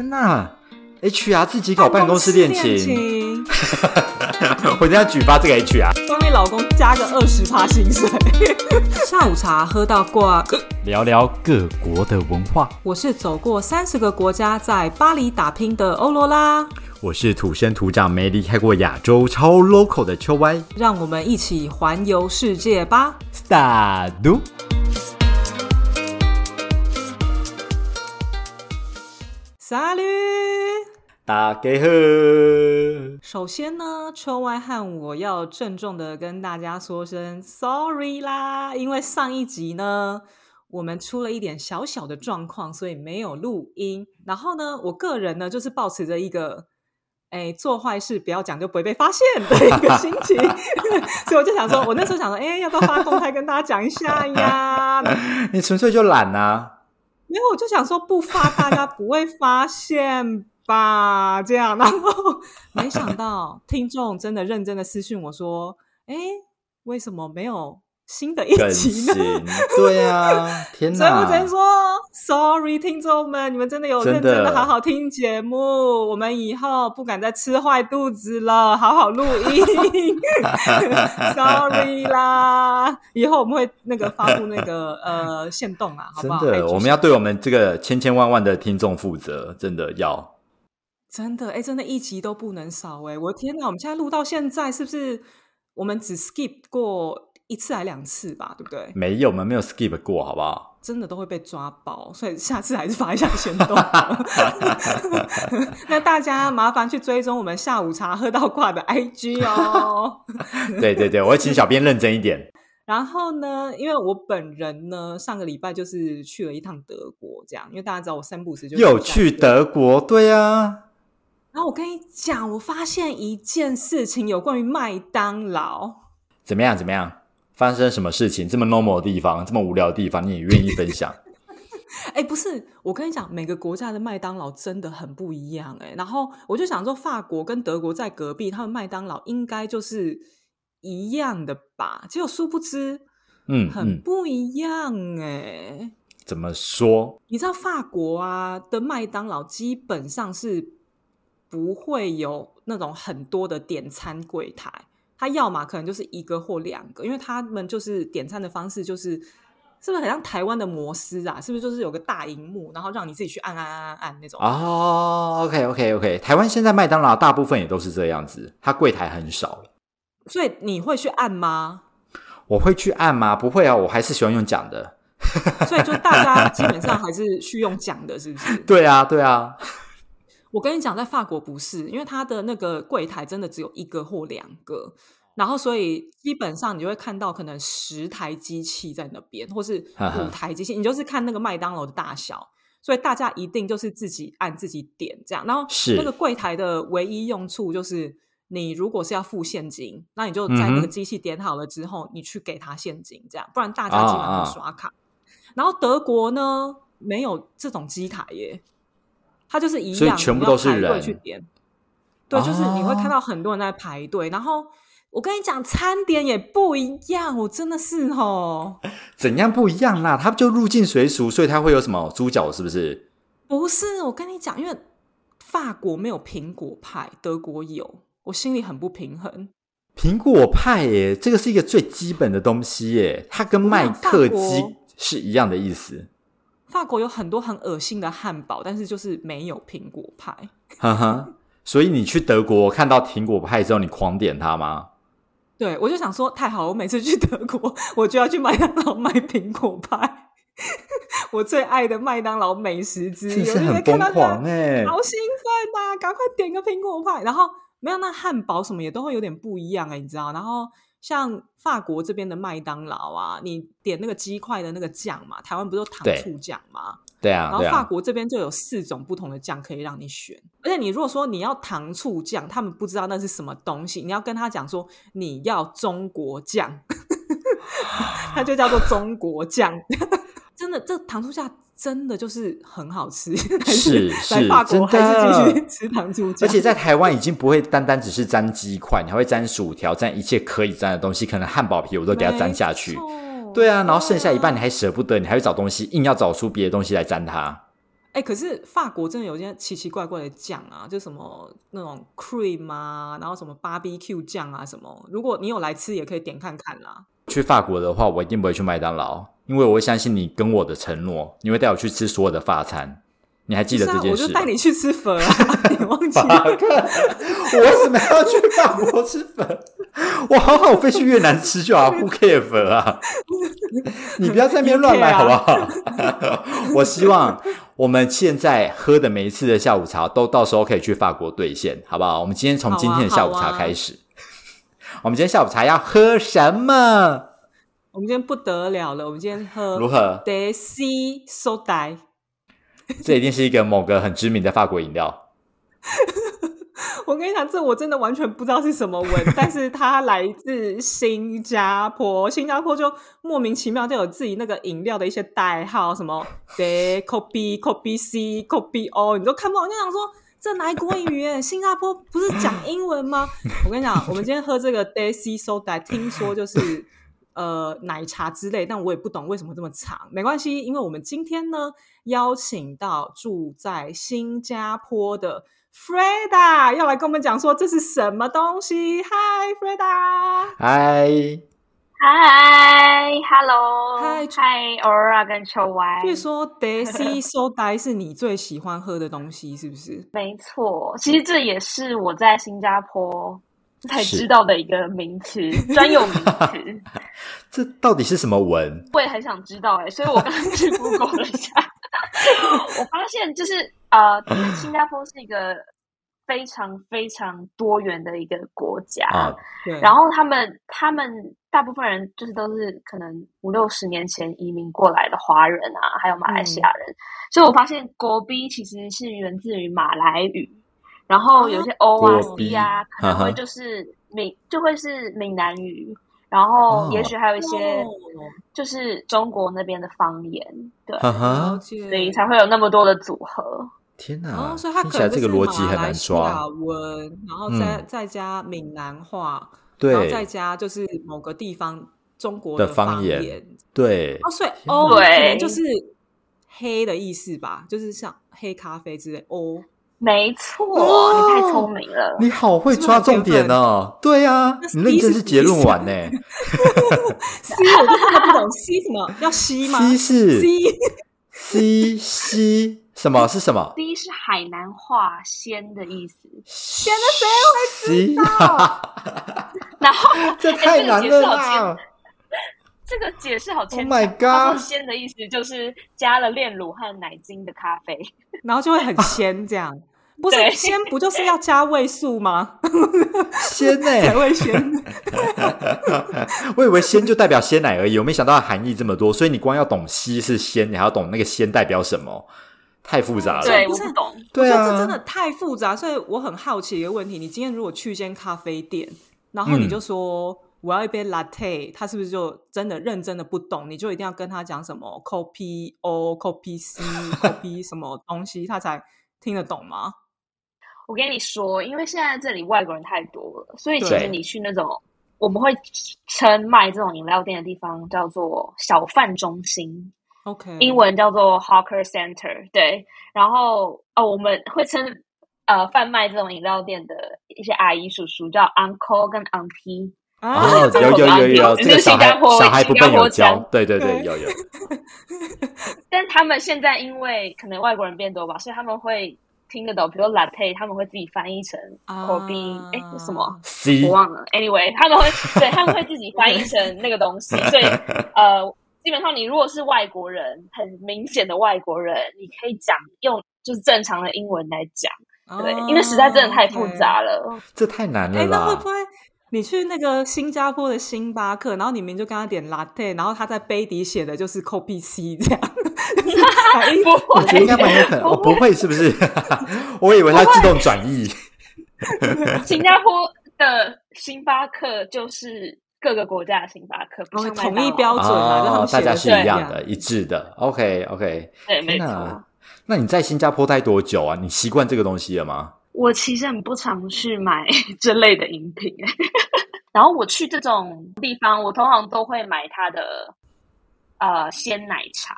天哪！HR 自己搞办公室恋情，我一定要举发这个 HR。帮你老公加个二十趴薪水。下午茶喝到挂，聊聊各国的文化。我是走过三十个国家，在巴黎打拼的欧罗拉。我是土生土长、没离开过亚洲、超 local 的秋歪。让我们一起环游世界吧！Start。沙律，大家好。首先呢，秋外和我要郑重的跟大家说声 sorry 啦，因为上一集呢，我们出了一点小小的状况，所以没有录音。然后呢，我个人呢，就是保持着一个，哎，做坏事不要讲就不会被发现的一个心情，所以我就想说，我那时候想说，哎，要不要发公开跟大家讲一下呀？你纯粹就懒啊。没有，我就想说不发，大家不会发现吧？这样，然后没想到听众真的认真的私信我说：“哎，为什么没有？”新的一集呢？对啊，天哪！所以我只能说，sorry，听众们，你们真的有认真的好好听节目。我们以后不敢再吃坏肚子了，好好录音。sorry 啦，以后我们会那个发布那个呃限动啊，好不好？真的，我们要对我们这个千千万万的听众负责，真的要。真的，哎，真的，一集都不能少哎！我的天哪，我们现在录到现在，是不是我们只 skip 过？一次还两次吧，对不对？没有，我们没有 skip 过，好不好？真的都会被抓包，所以下次还是发一下先动。那大家麻烦去追踪我们下午茶喝到挂的 IG 哦。对对对，我会请小编认真一点。然后呢，因为我本人呢，上个礼拜就是去了一趟德国，这样，因为大家知道我三不时就有去德国，对啊。然后我跟你讲，我发现一件事情，有关于麦当劳，怎么样？怎么样？发生什么事情？这么 normal 的地方，这么无聊的地方，你也愿意分享？哎，不是，我跟你讲，每个国家的麦当劳真的很不一样。哎，然后我就想说，法国跟德国在隔壁，他们麦当劳应该就是一样的吧？结果殊不知，嗯，很不一样。哎，怎么说？你知道法国啊的麦当劳基本上是不会有那种很多的点餐柜台。他要么可能就是一个或两个，因为他们就是点餐的方式，就是是不是很像台湾的摩斯啊？是不是就是有个大荧幕，然后让你自己去按按按按按那种？哦，OK OK OK，台湾现在麦当劳大部分也都是这样子，它柜台很少所以你会去按吗？我会去按吗？不会啊，我还是喜欢用讲的。所以就大家基本上还是去用讲的，是不是？对啊，对啊。我跟你讲，在法国不是，因为它的那个柜台真的只有一个或两个，然后所以基本上你就会看到可能十台机器在那边，或是五台机器，你就是看那个麦当劳的大小，所以大家一定就是自己按自己点这样。然后那个柜台的唯一用处就是，你如果是要付现金，那你就在那个机器点好了之后，你去给他现金这样，不然大家基本上刷卡。然后德国呢，没有这种机台耶。它就是一样，全部都是人去点。对，就是你会看到很多人在排队。然后我跟你讲，餐点也不一样，我真的是哦。怎样不一样啦？它就入境随俗，所以它会有什么猪脚？是不是？不是，我跟你讲，因为法国没有苹果派，德国有，我心里很不平衡。苹果派耶，这个是一个最基本的东西耶，它跟麦克鸡是一样的意思。法国有很多很恶心的汉堡，但是就是没有苹果派。哈哈，所以你去德国看到苹果派之后，你狂点它吗？对，我就想说太好，我每次去德国，我就要去麦当劳买苹果派，我最爱的麦当劳美食之一。是很疯狂哎，好兴奋呐！赶快点个苹果派，然后没有那汉堡什么也都会有点不一样哎，你知道？然后。像法国这边的麦当劳啊，你点那个鸡块的那个酱嘛，台湾不是有糖醋酱吗？对啊，然后法国这边就有四种不同的酱可以让你选，而且你如果说你要糖醋酱，他们不知道那是什么东西，你要跟他讲说你要中国酱，它就叫做中国酱。真的，这糖醋酱真的就是很好吃。是是，法国还是继续吃糖醋酱。而且在台湾已经不会单单只是沾鸡块，你还会沾薯条，沾一切可以沾的东西，可能汉堡皮我都给它沾下去。对啊，然后剩下一半你还舍不得，你还会找东西，硬要找出别的东西来沾它。哎，可是法国真的有些奇奇怪怪的酱啊，就什么那种 cream 啊，然后什么 barbecue 酱啊，什么。如果你有来吃，也可以点看看啦。去法国的话，我一定不会去麦当劳，因为我会相信你跟我的承诺，你会带我去吃所有的法餐。你还记得这件事？我就带你去吃粉啊！你忘记？我为什么要去法国吃粉？我好好飞去越南吃就好，不 care 粉啊！你不要在那边乱来 好不好？我希望我们现在喝的每一次的下午茶，都到时候可以去法国兑现，好不好？我们今天从今天的下午茶开始。我们今天下午茶要喝什么？我们今天不得了了！我们今天喝如何？Daisy Soda。这一定是一个某个很知名的法国饮料。我跟你讲，这我真的完全不知道是什么文，但是它来自新加坡。新加坡就莫名其妙就有自己那个饮料的一些代号，什么 De Copy Copy C Copy O，你都看不懂。就想说，这哪国语？新加坡不是讲英文吗？我跟你讲，我们今天喝这个 Daisy Soda，听说就是。呃，奶茶之类，但我也不懂为什么这么长。没关系，因为我们今天呢邀请到住在新加坡的 Freda 要来跟我们讲说这是什么东西。Hi Freda，嗨嗨，Hello，嗨嗨，Aura 跟秋 Y。据说 Daisy Soda 是你最喜欢喝的东西，是不是？没错，其实这也是我在新加坡。才知道的一个名词，专有名词。这到底是什么文？我也很想知道哎，所以我刚刚去 Google 了一下，我发现就是呃，新加坡是一个非常非常多元的一个国家啊。然后他们他们大部分人就是都是可能五六十年前移民过来的华人啊，还有马来西亚人。所以我发现国 B 其实是源自于马来语。然后有些 O 啊 B 啊，可能会就是闽，就会是闽南语。然后也许还有一些就是中国那边的方言，对，所以才会有那么多的组合。天哪！所以它听起来这个逻辑很难抓。文，然后再再加闽南话，对，然后再加就是某个地方中国的方言，对。哦，所以 O 可能就是黑的意思吧，就是像黑咖啡之类 O。没错，你太聪明了，你好会抓重点哦。对呀，你认真是结论完呢。C 我就真的不懂，C 什么要 C 吗？C 是 C C C 什么是什么？C 是海南话“鲜”的意思，鲜的谁会知道？然后这太难了。这个解释好牵强。Oh my god！鲜的意思就是加了炼乳和奶精的咖啡，然后就会很鲜，这样。不是鲜，不就是要加味素吗？鲜呢？才会鲜。我以为鲜就代表鲜奶而已，我没想到含义这么多。所以你光要懂稀是鲜，你还要懂那个鲜代表什么，太复杂了。对，我不懂。对啊，这真的太复杂。所以我很好奇一个问题：你今天如果去一间咖啡店，然后你就说我要一杯 latte，他是不是就真的认真的不懂？你就一定要跟他讲什么 copy o copy c copy 什么东西，他才听得懂吗？我跟你说，因为现在这里外国人太多了，所以其实你去那种我们会称卖这种饮料店的地方叫做小贩中心，OK，英文叫做 hawker center，对。然后哦，我们会称呃贩卖这种饮料店的一些阿姨叔叔叫 uncle 跟 auntie。哦，有有有有，这个小孩小孩不笨有教，对对对，有有。但他们现在因为可能外国人变多吧，所以他们会。听得懂，比如 latte，他们会自己翻译成 coffee，哎，什么？我忘了。Anyway，他们会对，他们会自己翻译成那个东西。所以，呃，基本上你如果是外国人，很明显的外国人，你可以讲用就是正常的英文来讲，对，因为实在真的太复杂了，这太难了。哎，那会不会？你去那个新加坡的星巴克，然后你明就跟他点 latte，然后他在杯底写的就是 copy C 这样。我觉得应该蛮有可能，我不会是不是？我以为它自动转译。新加坡的星巴克就是各个国家的星巴克，不是统一标准啊，大家是一样的、一致的。OK OK，对，没错。那你在新加坡待多久啊？你习惯这个东西了吗？我其实很不常去买这类的饮品，然后我去这种地方，我通常都会买它的呃鲜奶茶。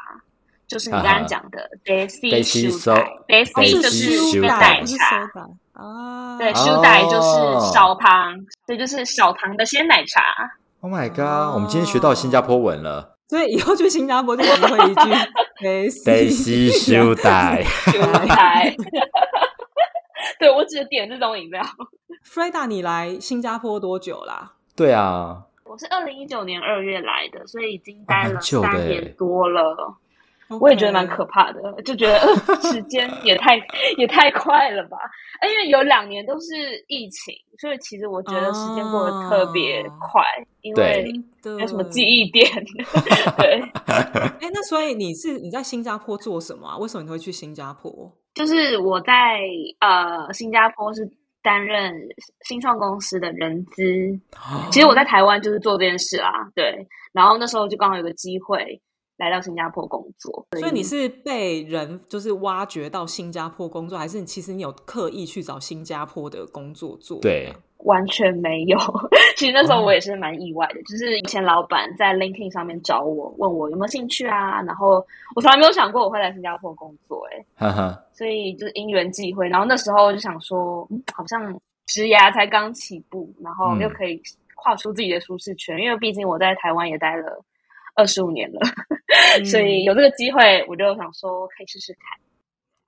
就是你刚刚讲的 Daisy Soda，Daisy 就是修奶不是茶，soda 啊，对，哦修奶就是少糖，对，就是少糖的鲜奶茶。Oh my god！我们今天学到新加坡文了所以以后去新加坡就只会一句 Daisy 修带。修奶，对我只点这种饮料。Freda，你来新加坡多久啦？对啊，我是二零一九年二月来的，所以已经待了三年多了。我也觉得蛮可怕的，就觉得、呃、时间 也太也太快了吧？因为有两年都是疫情，所以其实我觉得时间过得特别快，因为没有什么记忆点。对，哎，那所以你是你在新加坡做什么啊？为什么你会去新加坡？就是我在呃新加坡是担任新创公司的人资，其实我在台湾就是做这件事啊，对。然后那时候就刚好有个机会来到新加坡工作，所以你是被人就是挖掘到新加坡工作，还是其实你有刻意去找新加坡的工作做？对，完全没有。其实那时候我也是蛮意外的，就是以前老板在 LinkedIn 上面找我，问我有没有兴趣啊，然后我从来没有想过我会来新加坡工作、欸，哈哈，所以就是因缘际会。然后那时候就想说，嗯，好像职涯才刚起步，然后又可以跨出自己的舒适圈，因为毕竟我在台湾也待了二十五年了，嗯所以有这个机会，我就想说可以试试看。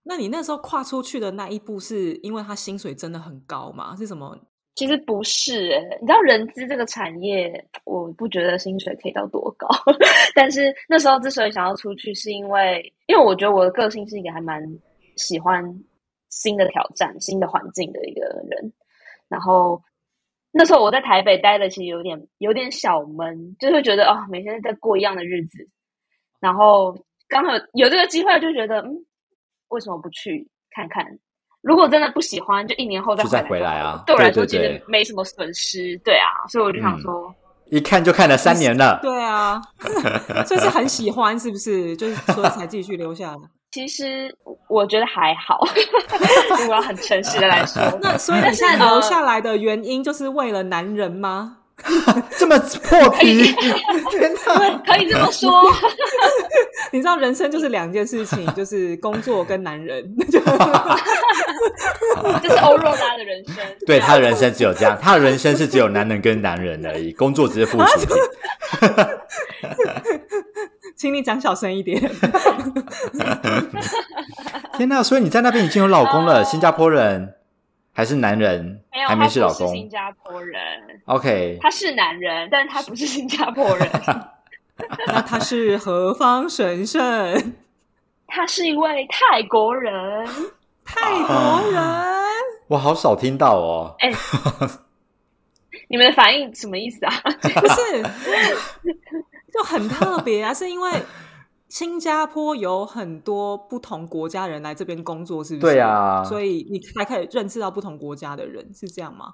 那你那时候跨出去的那一步，是因为他薪水真的很高吗？是什么？其实不是、欸，你知道人资这个产业，我不觉得薪水可以到多高。但是那时候之所以想要出去，是因为因为我觉得我的个性是一个还蛮喜欢新的挑战、新的环境的一个人。然后那时候我在台北待的，其实有点有点小闷，就会觉得哦，每天在过一样的日子。然后刚好有这个机会，就觉得嗯，为什么不去看看？如果真的不喜欢，就一年后再回回来啊对我来说其实没什么损失，对啊，所以我就想说，一看就看了三年了。对啊，所以是很喜欢，是不是？就是所以才继续留下来。其实我觉得还好，如果要很诚实的来说，那所以你现在留下来的原因，就是为了男人吗？这么破皮，天哪！可以这么说，你知道，人生就是两件事情，就是工作跟男人。这是欧若拉的人生。对他的人生只有这样，他的人生是只有男人跟男人而已，工作只是附属品。请你讲小声一点。天哪！所以你在那边已经有老公了，新加坡人还是男人？没有，还没是老公他不是新加坡人，？OK，他是男人，但是他不是新加坡人，那他是何方神圣？他是一位泰国人。泰国人。我好少听到哦。哎、你们的反应什么意思啊？不是，就很特别啊，是因为新加坡有很多不同国家人来这边工作，是不是？对啊所以你才可以认识到不同国家的人，是这样吗？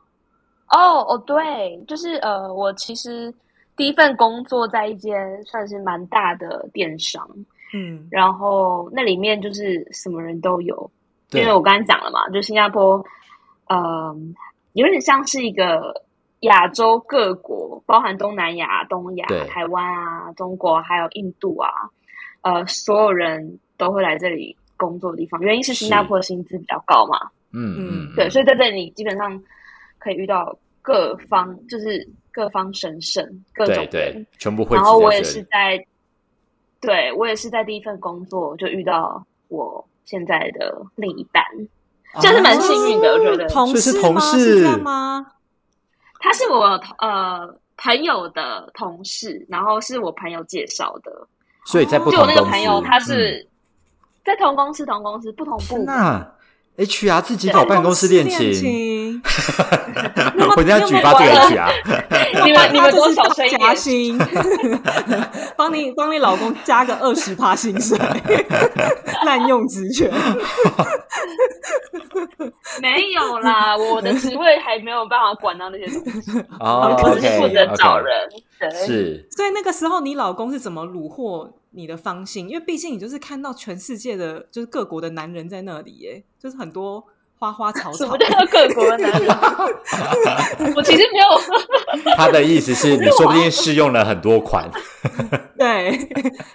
哦哦，对，就是呃，我其实第一份工作在一间算是蛮大的电商，嗯然后那里面就是什么人都有，因对为我刚才讲了嘛，就新加坡，嗯、有点像是一个亚洲各国，包含东南亚、东亚、台湾啊、中国还有印度啊，呃，所有人都会来这里工作的地方。原因是新加坡的薪资比较高嘛，嗯嗯，对，所以在这里基本上可以遇到各方，就是各方神圣各种对全部会然后我也。是在，对我也是在第一份工作就遇到我现在的另一半，这样是蛮幸运的，我觉得。同事吗？同事是这样吗？他是我呃朋友的同事，然后是我朋友介绍的。所以在不就我那同公司，个朋友，他嗯是在同公司、同公司不同部门。那 HR 自己搞办公室恋情，情，我一定要举发这个 HR。你们你们多少岁一加？薪，帮你帮你老公加个二十趴薪水，滥用职权。没有啦，我的职位还没有办法管到那些东西，哦我只是负责找人。对，是所以那个时候，你老公是怎么虏获你的芳心？因为毕竟你就是看到全世界的，就是各国的男人在那里，耶，就是很多花花草草什么，叫各国的男人？我其实没有，他的意思是你说不定试用了很多款，对，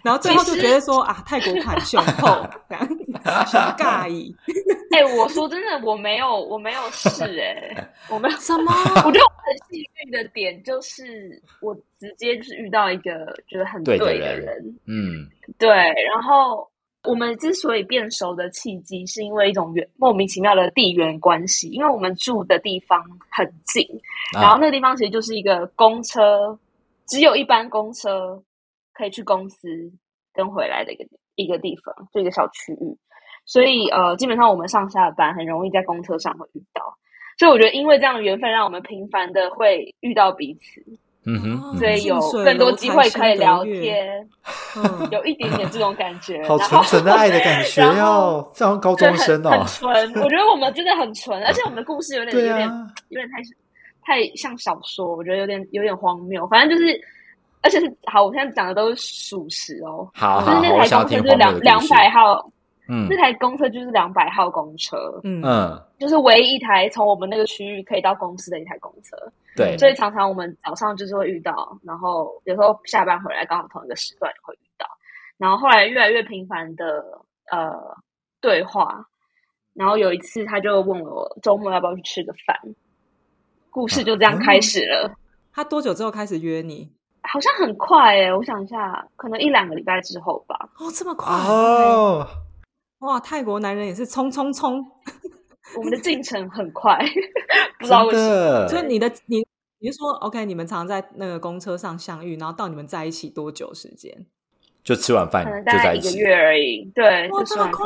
然后最后就觉得说啊，泰国款雄厚，这样很尬意。哎、我说真的，我没有，我没有试、哎，我没有。什么？我觉得我很幸运的点就是，我直接就是遇到一个觉得很对的人，嗯，对，然后我们之所以变熟的契机，是因为一种缘莫名其妙的地缘关系，因为我们住的地方很近，然后啊，那个地方其实就是一个公车，只有一班公车可以去公司跟回来的一个一个地方，就一个小区域，所以呃，基本上我们上下班很容易在公车上会遇到。所以我觉得，因为这样的缘分，让我们频繁的会遇到彼此，嗯哼，所以有更多机会可以聊天，嗯，有一点点这种感觉。好纯纯的爱的感觉 哦，这样高中生哦很，纯。我觉得我们真的很纯，而且我们的故事有点有点啊，有点太太像小说，我觉得有点有点荒谬。反正就是，而且是好，我现在讲的都是属实哦。好就是那台我想要公车就是两两百号，嗯。那台公车就是两百号公车，嗯。嗯，就是唯一一台从我们那个区域可以到公司的一台公车。对，所以常常我们早上就是会遇到，然后有时候下班回来刚好同一个时段也会遇到，然后后来越来越频繁的呃对话，然后有一次他就问我周末要不要去吃个饭，故事就这样开始了，他多久之后开始约你？好像很快诶、我想一下，可能一两个礼拜之后吧。哦，这么快。哦，哇！泰国男人也是冲冲冲，我们的进程很快，不知道为什么。的，所以你的你你是说 OK？你们常在那个公车上相遇，然后到你们在一起多久时间？就吃完饭可能就大概一个在一起，月而已，对，哇这么快。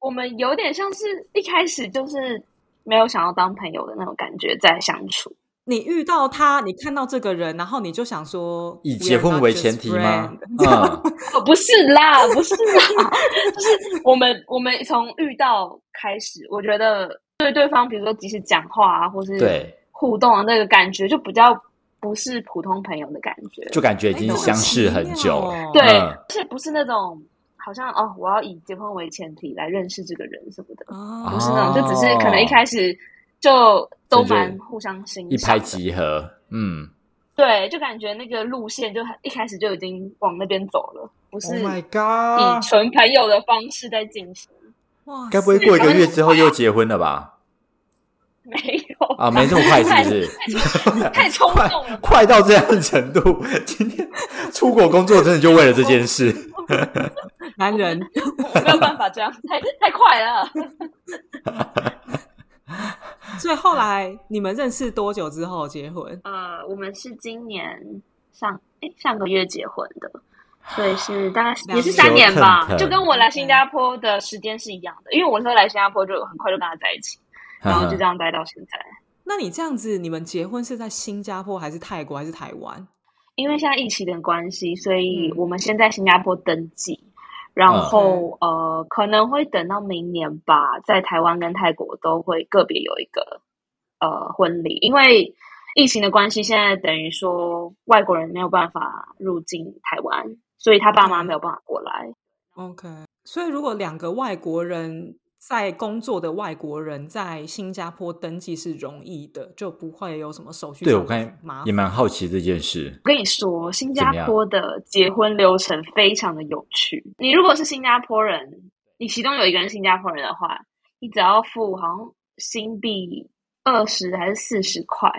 我们有点像是一开始就是没有想要当朋友的那种感觉在相处。你遇到他，你看到这个人，然后你就想说，以 "We 结婚为前提吗？friend"？嗯，哦，不是啦，不是啦，就是我们我们从遇到开始，我觉得对对方，比如说即使讲话啊，或是对，互动啊那个感觉，就比较不是普通朋友的感觉。就感觉已经哎相识很久对，嗯。而且不是那种好像哦，我要以结婚为前提来认识这个人什么的，哦。不是那种，就只是可能一开始就都蛮互相欣一拍。即合，嗯对，就感觉那个路线就很一开始就已经往那边走了，不是，Oh 以纯朋友的方式在进行。哇塞，该不会过一个月之后又结婚了吧？没有啊，没这么快，是不是？太冲快动了 吧，快到这样的程度，今天出国工作真的就为了这件事。男人？我没有办法这样，太太快了。所以后来你们认识多久之后结婚？呃，我们是今年上哎上个月结婚的，所以是大概也是三年吧，就跟我来新加坡的时间是一样的。因为我那时候来新加坡就很快就跟他在一起，然后就这样待到现在。那你这样子，你们结婚是在新加坡还是泰国还是台湾？因为现在疫情的关系，所以嗯我们先在新加坡登记，然后、呃可能会等到明年吧，在台湾跟泰国都会个别有一个呃婚礼，因为疫情的关系，现在等于说外国人没有办法入境台湾，所以他爸妈没有办法过来。OK，所以如果两个外国人在工作的外国人在新加坡登记是容易的，就不会有什么手续对我刚。也蛮好奇这件事。我跟你说，新加坡的结婚流程非常的有趣。你如果是新加坡人，你其中有一个人新加坡人的话，你只要付好像新币二十还是四十块。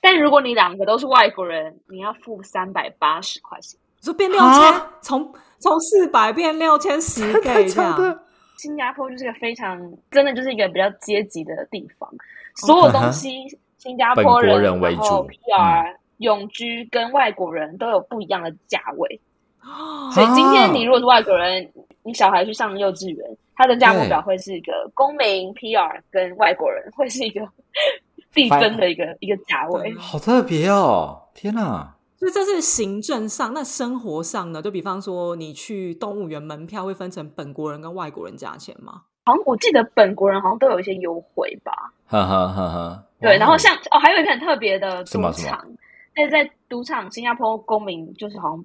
但如果你两个都是外国人，你要付三百八十块钱。你说变六千啊，从从四百变六千十太倍这样。新加坡就是个非常真的就是一个比较阶级的地方，所有东西新加坡人人为主然后 PR、永居跟外国人都有不一样的价位。哦所以今啊天你如果是外国人，你小孩去上幼稚园，他的价目表会是一个公民 PR 跟外国人会是一个 递增的一个一个价位。好特别哦！天哪，所以这是行政上，那生活上呢？就比方说，你去动物园门票会分成本国人跟外国人价钱吗？好像我记得本国人好像都有一些优惠吧？哈哈哈哈。对，然后像哦，还有一个很特别的赌场，但是在赌场，新加坡公民就是好像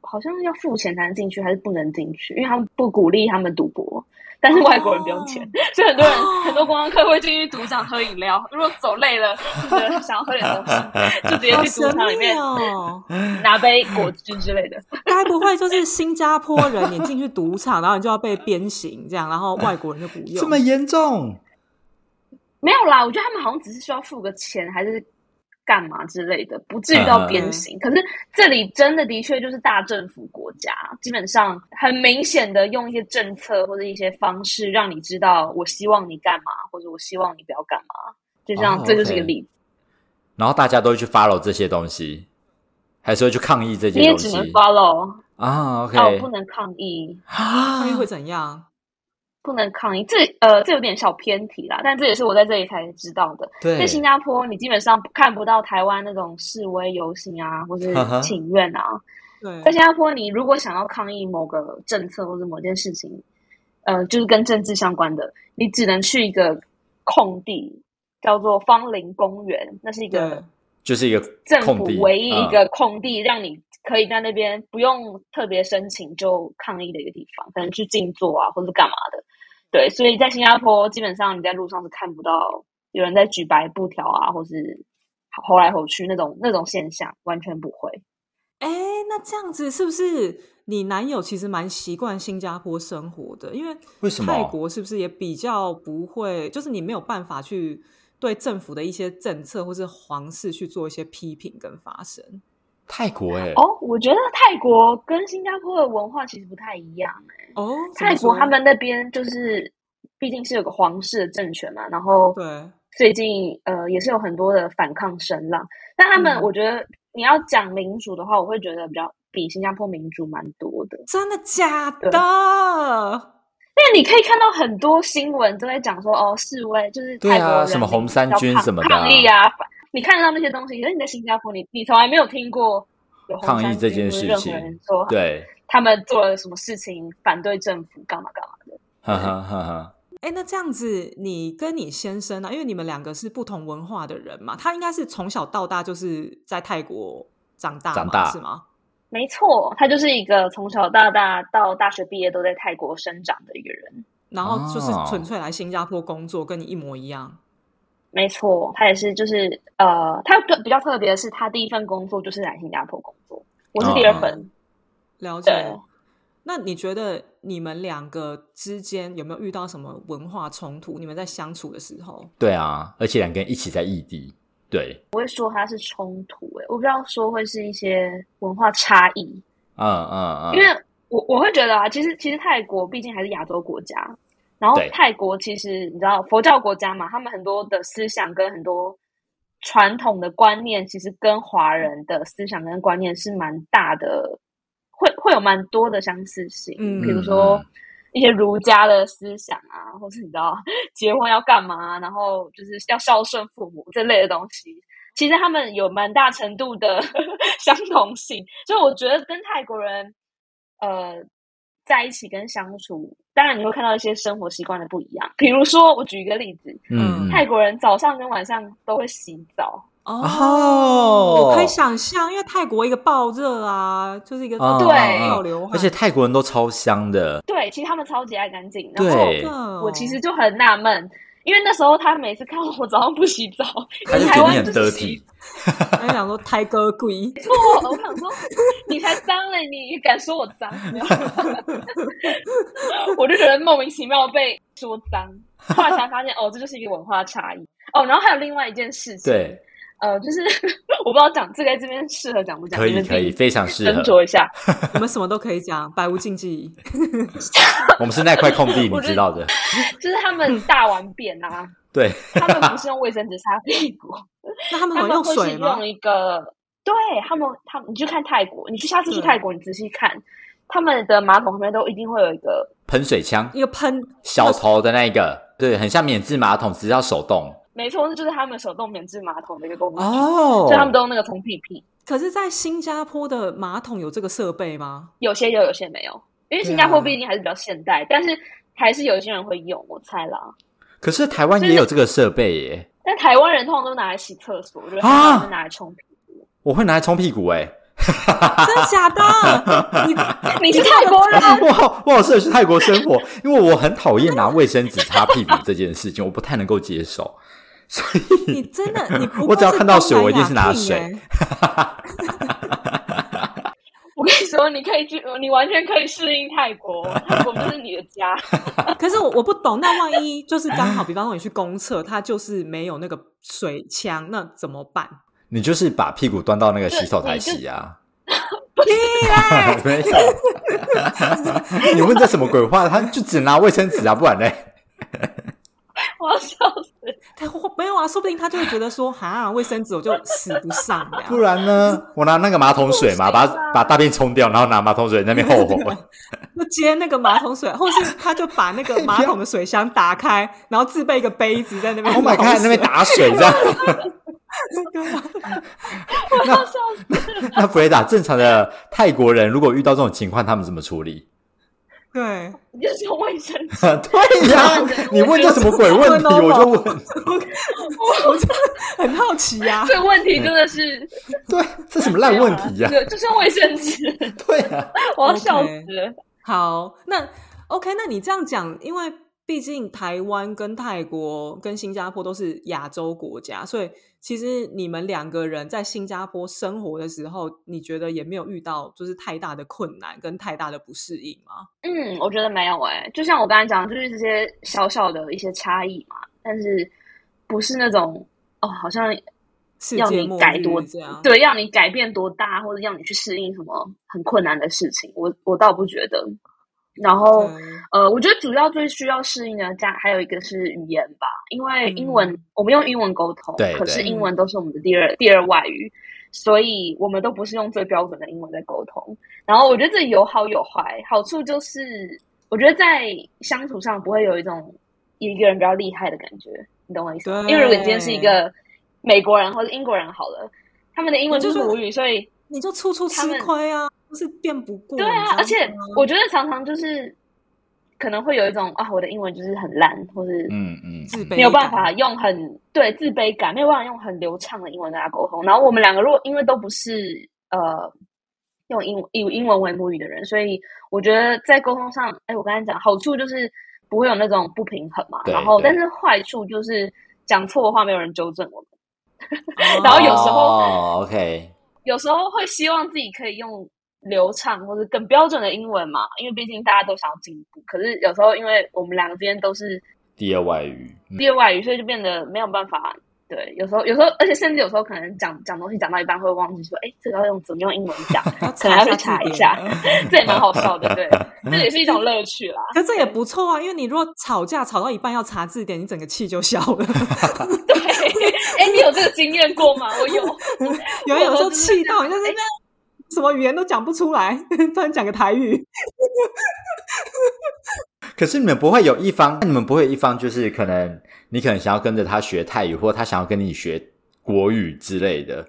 好像要付钱才能进去，还是不能进去，因为他们不鼓励他们赌博。但是外国人不用钱，所以很多人、很多多观光客会进去赌场喝饮料，如果走累了，觉得想要喝点东西，就直接去赌场里面哦。拿杯果汁之类的。该不会就是新加坡人，你进去赌场，然后你就要被鞭刑这样，然后外国人就不用？这么严重？没有啦，我觉得他们好像只是需要付个钱，还是干嘛之类的，不至于到鞭刑。可是这里真的的确就是大政府国家，基本上很明显的用一些政策或者一些方式，让你知道我希望你干嘛，或者我希望你不要干嘛。就这样，这就是一个例子。然后大家都会去 follow 这些东西，还是会去抗议这些东西？你也只能 follow 啊，OK，哦，不能抗议，抗议会怎样？不能抗议，这呃，这有点小偏题啦，但这也是我在这里才知道的。对，在新加坡，你基本上看不到台湾那种示威游行啊，或是请愿啊。对，在新加坡，你如果想要抗议某个政策或者某件事情，呃，就是跟政治相关的，你只能去一个空地，叫做芳林公园，那是一个，就是一个政府唯一一个空地，让你可以在那边不用特别申请就抗议的一个地方，可能去静坐啊，或者干嘛的。对，所以在新加坡，基本上你在路上是看不到有人在举白布条啊，或是吼来吼去那种那种现象，完全不会。哎，那这样子是不是你男友其实蛮习惯新加坡生活的？因为为什么泰国是不是也比较不会？就是你没有办法去对政府的一些政策或是皇室去做一些批评跟发声。泰国哎，哦，我觉得泰国跟新加坡的文化其实不太一样哎。哦，泰国他们那边就是毕竟是有个皇室的政权嘛，然后对最近呃也是有很多的反抗声浪。但他们我觉得你要讲民主的话，我会觉得比较比新加坡民主蛮多的。真的假的？因为你可以看到很多新闻都在讲说哦示威就是泰国什么红三军什么的抗议啊。你看得到那些东西，可是你在新加坡，你你从来没有听过有抗议这件事情，说对他们做了什么事情反对政府干嘛干嘛的。哈哈哈哈。哎，那这样子，你跟你先生呢？因为你们两个是不同文化的人嘛，他应该是从小到大就是在泰国长大，长大是吗？没错，他就是一个从小到大到大学毕业都在泰国生长的一个人，然后就是纯粹来新加坡工作，跟你一模一样。没错，他也是，就是呃，他比较特别的是，他第一份工作就是来新加坡工作，我是第二份。了解。那你觉得你们两个之间有没有遇到什么文化冲突？你们在相处的时候？对啊，而且两个人一起在异地，对。我会说它是冲突，哎，我不知道说会是一些文化差异。嗯嗯嗯。因为我我会觉得啊，其实其实泰国毕竟还是亚洲国家。然后泰国其实你知道佛教国家嘛，他们很多的思想跟很多传统的观念，其实跟华人的思想跟观念是蛮大的，会会有蛮多的相似性。嗯，比如说一些儒家的思想啊，或是你知道结婚要干嘛，然后就是要孝顺父母这类的东西，其实他们有蛮大程度的 相同性。所以我觉得跟泰国人呃在一起跟相处。当然，你会看到一些生活习惯的不一样。比如说，我举一个例子，嗯，泰国人早上跟晚上都会洗澡哦，我可以想象，因为泰国一个爆热啊，就是一个对暴流而且泰国人都超香的，对，其实他们超级爱干净。然后我其实就很纳闷。因为那时候他每次看我早上不洗澡，台湾得体。他想说泰哥鬼，错，我想说你才脏嘞，你敢说我脏？我就觉得莫名其妙被说脏，后来才发现哦，这就是一个文化差异哦。然后还有另外一件事情，对。呃，就是 我不知道讲这个这边适合讲不讲，可以可以，非常适合斟酌一下。我们什么都可以讲，百无禁忌。我们是那块空地，你知道的。就是他们大完便啊，对，他们不是用卫生纸擦屁股，那他们用水吗？用一个，对他们，他们你去看泰国，你去下次去泰国，你仔细看，他们的马桶旁边都一定会有一个喷水枪，一个喷小头的那一个，对，很像免治马桶，只要手动。没错，这就是他们手动免治马桶的一个功能哦，所以他们都用那个冲屁屁。可是，在新加坡的马桶有这个设备吗？有些有，有些没有。因为新加坡毕竟还是比较现代，但是还是有一些人会用，我猜啦。可是台湾也有这个设备耶。但台湾人通常都拿来洗厕所，我觉得他们拿来冲屁股。我会拿来冲屁股，哎，真的假的？你你是泰国人？我好我好适合去泰国生活，因为我很讨厌拿卫生纸擦屁股这件事情，我不太能够接受。所以你真的 你不我只要看到水我一定是拿水 我跟你说，你可以去，你完全可以适应泰国，泰国就是你的家。可是我我不懂，那万一就是刚好，比方说你去公厕，它就是没有那个水枪，那怎么办？你就是把屁股端到那个洗手台洗啊。没有，你问这什么鬼话？他就只拿卫生纸啊，不然嘞？我要笑死！他没有啊，说不定他就会觉得说，哈，卫生纸我就使不上了。不然呢？我拿那个马桶水嘛，把把大便冲掉，然后拿马桶水在那边后吼。就接那个马桶水，或是他就把那个马桶的水箱打开，然后自备一个杯子在那边 Oh my 捞 god！那边水打水这样。我要笑死！那弗雷达，正常的泰国人如果遇到这种情况，他们怎么处理？对，你就是用卫生纸。对呀，你问这什么鬼问题？我就问。我真的很好奇呀、这个问题真的是对，这什么烂问题呀？对，就是用卫生纸。对啊，我要笑死了。好，那 OK，那你这样讲，因为毕竟台湾跟泰国跟新加坡都是亚洲国家，所以其实你们两个人在新加坡生活的时候，你觉得也没有遇到就是太大的困难跟太大的不适应吗？嗯，我觉得没有哎、就像我刚才讲，就是这些小小的一些差异嘛，但是不是那种哦，好像要你改多这样，对，要你改变多大，或者要你去适应什么很困难的事情，我我倒不觉得。然后对呃，我觉得主要最需要适应的，加还有一个是语言吧，因为英文、我们用英文沟通，对可是英文都是我们的第二第二外语，所以我们都不是用最标准的英文在沟通。然后我觉得这有好有坏，好处就是我觉得在相处上不会有一种一个人比较厉害的感觉，你懂我意思吗？因为如果你今天是一个美国人或者英国人好了，他们的英文就是母语，所以你就处处吃亏啊，就是变不过。对啊而且我觉得常常就是可能会有一种啊，我的英文就是很烂，或是嗯嗯，自卑没有办法用很对自卑感，没有办法用很流畅的英文跟他沟通。然后我们两个如果因为都不是呃用英以英文为母语的人，所以我觉得在沟通上，哎，我刚才讲好处就是不会有那种不平衡嘛，然后但是坏处就是讲错的话没有人纠正我们，哦 然后有时候哦，OK，有时候会希望自己可以用流畅或者更标准的英文嘛，因为毕竟大家都想要进步。可是有时候因为我们两个之间都是第二外语，嗯第二外语，所以就变得没有办法。对，有时候有时候，而且甚至有时候可能讲讲东西讲到一半会忘记说，哎，这个要用怎么用英文讲，要可能要去查查一下。这也蛮好笑的，对，这也是一种乐趣啦。可这也不错啊，因为你如果吵架吵到一半要查字典，你整个气就消了。对，哎，你有这个经验过吗？我有，有人有时候气到你就是哎什么语言都讲不出来，突然讲个台语。可是你们不会有一方，你们不会有一方就是可能你可能想要跟着他学泰语，或者他想要跟你学国语之类的，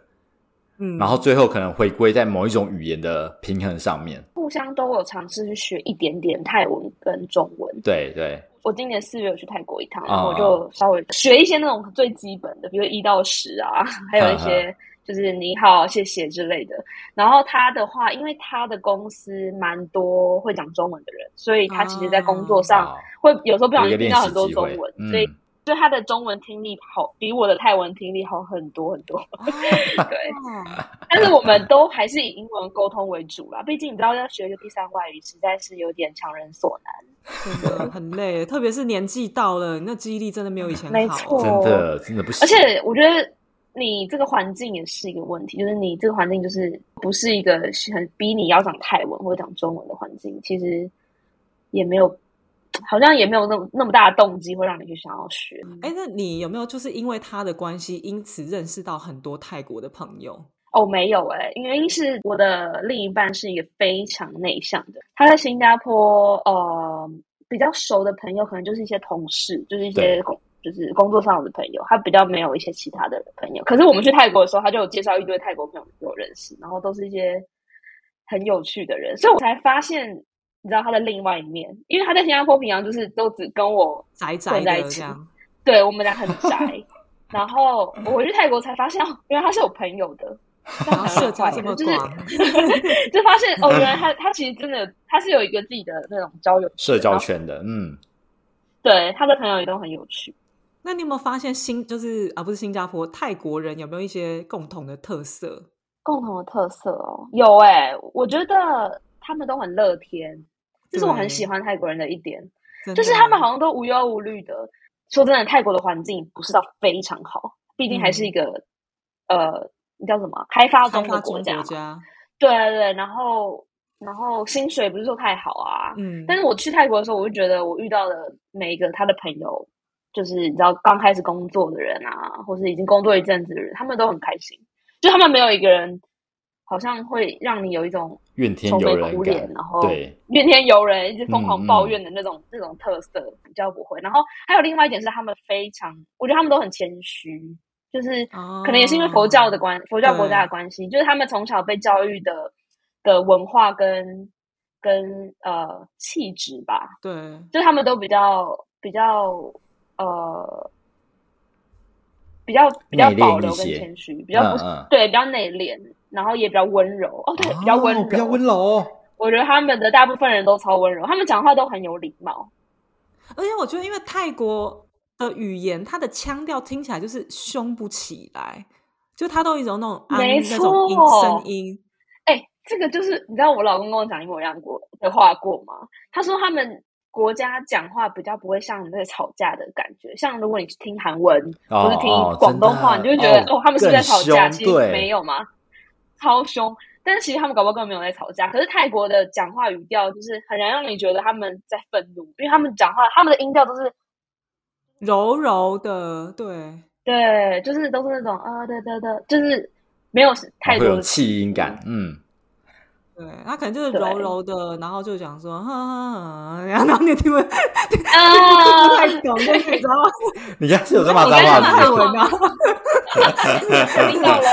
嗯，然后最后可能回归在某一种语言的平衡上面。互相都有尝试去学一点点泰文跟中文。对对，我今年四月有去泰国一趟，啊然后我就稍微学一些那种最基本的，比如一到十啊，还有一些就是你好、谢谢之类的。然后他的话，因为他的公司蛮多会讲中文的人，所以他其实在工作上会有时候不小心听到很多中文，嗯所以就他的中文听力好，比我的泰文听力好很多很多。对，哦但是我们都还是以英文沟通为主啦，毕竟你知道要学一个第三外语，实在是有点强人所难。真的很累，特别是年纪到了，那记忆力真的没有以前好。没错真的真的不行。而且我觉得你这个环境也是一个问题，就是你这个环境就是不是一个很逼你要讲泰文或者讲中文的环境，其实也没有，好像也没有那么那么大的动机会让你去想要学。哎，那你有没有就是因为他的关系，因此认识到很多泰国的朋友？哦，没有哎、原因是我的另一半是一个非常内向的，他在新加坡呃比较熟的朋友可能就是一些同事，就是一些就是工作上的朋友，他比较没有一些其他的朋友。可是我们去泰国的时候，他就有介绍一堆泰国朋友给我认识，然后都是一些很有趣的人，所以我才发现。你知道他的另外一面，因为他在新加坡平常就是都只跟我宅宅混在一起对我们俩很宅，然后我回去泰国才发现，哦，原来他是有朋友的，然后社交这么广，就发现哦，原来他他其实真的他是有一个自己的那种交友社交圈的，嗯，对，他的朋友也都很有趣。那你有没有发现新就是啊，不是新加坡，泰国人有没有一些共同的特色？共同的特色哦，有哎，我觉得他们都很乐天，这是我很喜欢泰国人的一点，就是他们好像都无忧无虑的。说真的，泰国的环境不是到非常好，毕竟还是一个呃，你叫什么开发中的国家？对对对，然后然后薪水不是说太好啊，嗯，但是我去泰国的时候，我就觉得我遇到的每一个他的朋友。就是你知道刚开始工作的人啊，或是已经工作一阵子的人，他们都很开心。就他们没有一个人好像会让你有一种怨天尤人然后怨天尤人，一直疯狂抱怨的那种那种特色比较不会。然后还有另外一点是，他们非常，我觉得他们都很谦虚，就是可能也是因为佛教的关佛教国家的关系，就是他们从小被教育的的文化跟跟呃气质吧，对，就他们都比较比较。呃，比较比较保留跟谦虚，比较不对，比较内敛，然后也比较温柔。哦，对，比较温柔，比较温柔。我觉得他们的大部分人都超温柔，他们讲话都很有礼貌。而且我觉得，因为泰国的语言，它的腔调听起来就是凶不起来，就他都有一种那种没错声音。哎，这个就是你知道我老公跟我讲一模一样过的话过吗？他说他们。国家讲话比较不会像在吵架的感觉，像如果你听韩文或是听广东话，你就会觉得哦，他们是是在吵架，其实没有吗？超凶，但是其实他们搞不好根本没有在吵架。可是泰国的讲话语调就是很难让你觉得他们在愤怒，因为他们讲话他们的音调都是柔柔的，对对，就是都是那种啊对对对，就是没有太多的气音感，嗯。对他可能就是柔柔的，然后就讲说，然后你听不听不太懂，你知道吗？你家是有这么脏话的？听到了。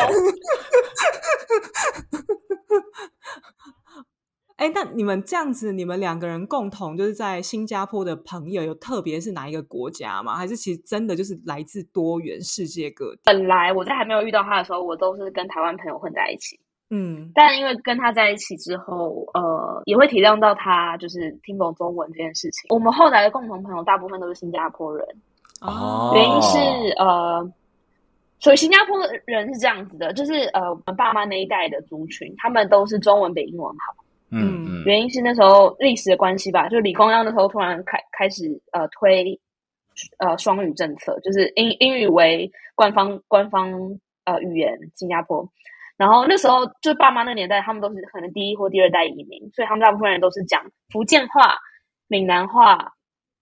哎，那你们这样子，你们两个人共同就是在新加坡的朋友，有特别是哪一个国家吗？还是其实真的就是来自多元世界各地？本来我在还没有遇到他的时候，我都是跟台湾朋友混在一起。嗯，但因为跟他在一起之后，呃，也会体谅到他就是听懂中文这件事情。我们后来的共同朋友大部分都是新加坡人，哦，原因是呃，所以新加坡的人是这样子的，就是呃，我们爸妈那一代的族群，他们都是中文比英文好。嗯，原因是那时候历史的关系吧，就李光耀那时候突然开开始呃推呃双语政策，就是英英语为官方官方呃语言，新加坡。然后那时候就爸妈那年代，他们都是可能第一或第二代移民，所以他们大部分人都是讲福建话、闽南话，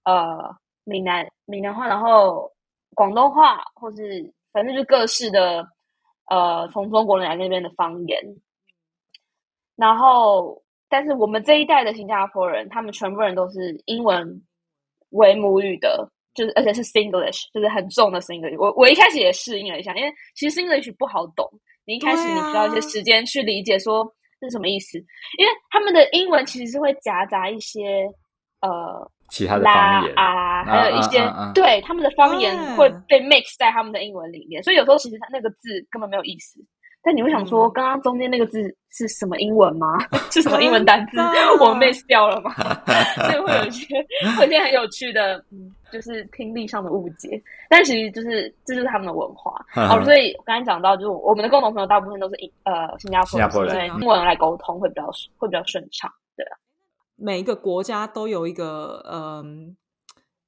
呃，闽南闽南话，然后广东话，或是反正就各式的，呃，从中国人来那边的方言。然后，但是我们这一代的新加坡人，他们全部人都是英文为母语的，就是而且是 Singlish，就是很重的 Singlish。我我一开始也适应了一下，因为其实 Singlish 不好懂。你一开始你需要一些时间去理解说是什么意思，因为他们的英文其实是会夹杂一些呃其他的方言啊，还有一些对他们的方言会被 mix 在他们的英文里面，所以有时候其实他那个字根本没有意思。但你会想说，刚刚中间那个字是什么英文吗？是什么英文单词？我 miss 掉了吗？所以会有一些，会有一些很有趣的，嗯，就是听力上的误解。但其实就是这就是他们的文化哦。所以刚才讲到，就是我们的共同朋友大部分都是英呃新加坡，新加坡人英文来沟通会比较会比较顺畅。对啊，每一个国家都有一个嗯。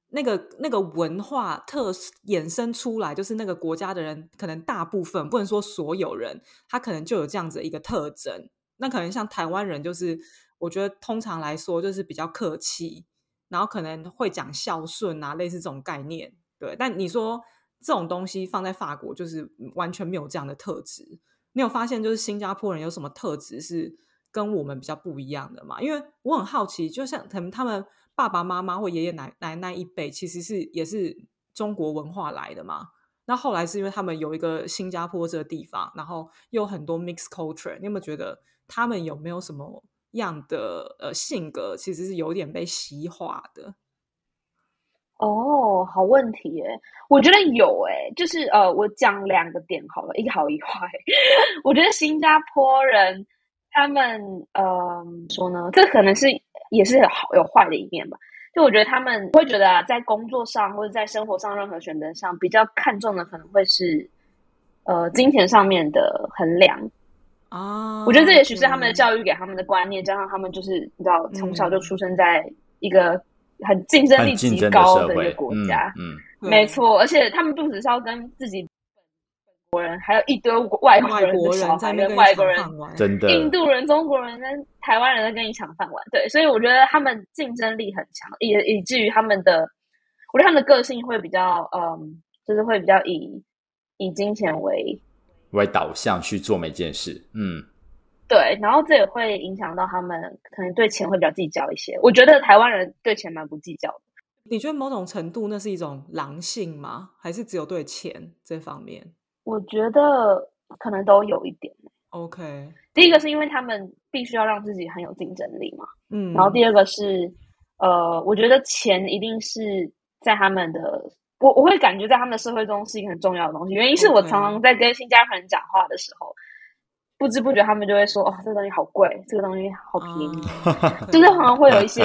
那个那个文化特衍生出来，就是那个国家的人，可能大部分不能说所有人，他可能就有这样子一个特征。那可能像台湾人，就是我觉得通常来说就是比较客气，然后可能会讲孝顺啊，类似这种概念。对，但你说这种东西放在法国，就是完全没有这样的特质。你有发现，就是新加坡人有什么特质是跟我们比较不一样的嘛？因为我很好奇，就像可能他们。爸爸妈妈或爷爷奶奶那一辈其实是也是中国文化来的嘛？那后来是因为他们有一个新加坡这个地方，然后又很多 mix culture。你有没有觉得他们有没有什么样的呃性格，其实是有点被西化的？哦，好问题耶！我觉得有诶，就是呃，我讲两个点好了，一好一坏。我觉得新加坡人他们呃说呢，这可能是也是好有坏的一面吧。就我觉得他们会觉得啊，在工作上或者在生活上任何选择上，比较看重的可能会是呃金钱上面的衡量啊。我觉得这也许是他们的教育给他们的观念，加上他们就是你知道从小就出生在一个。很竞争力极高的一个国家，嗯，没错，而且他们不只是要跟自己国人，还有一堆外国人的小孩跟外国人，真的，印度人、中国人跟台湾人在跟你抢饭碗，对，所以我觉得他们竞争力很强，以以至于他们的，我觉得他们的个性会比较，嗯，就是会比较以以金钱为为导向去做每件事，嗯。对，然后这也会影响到他们，可能对钱会比较计较一些。我觉得台湾人对钱蛮不计较的。你觉得某种程度那是一种狼性吗？还是只有对钱这方面？我觉得可能都有一点。OK，第一个是因为他们必须要让自己很有竞争力嘛。嗯，然后第二个是，呃，我觉得钱一定是在他们的，我我会感觉在他们的社会中是一个很重要的东西。原因是我常常在跟新加坡人讲话的时候。不知不觉，他们就会说：“哦，这个东西好贵，这个东西好便宜。” 就是好像会有一些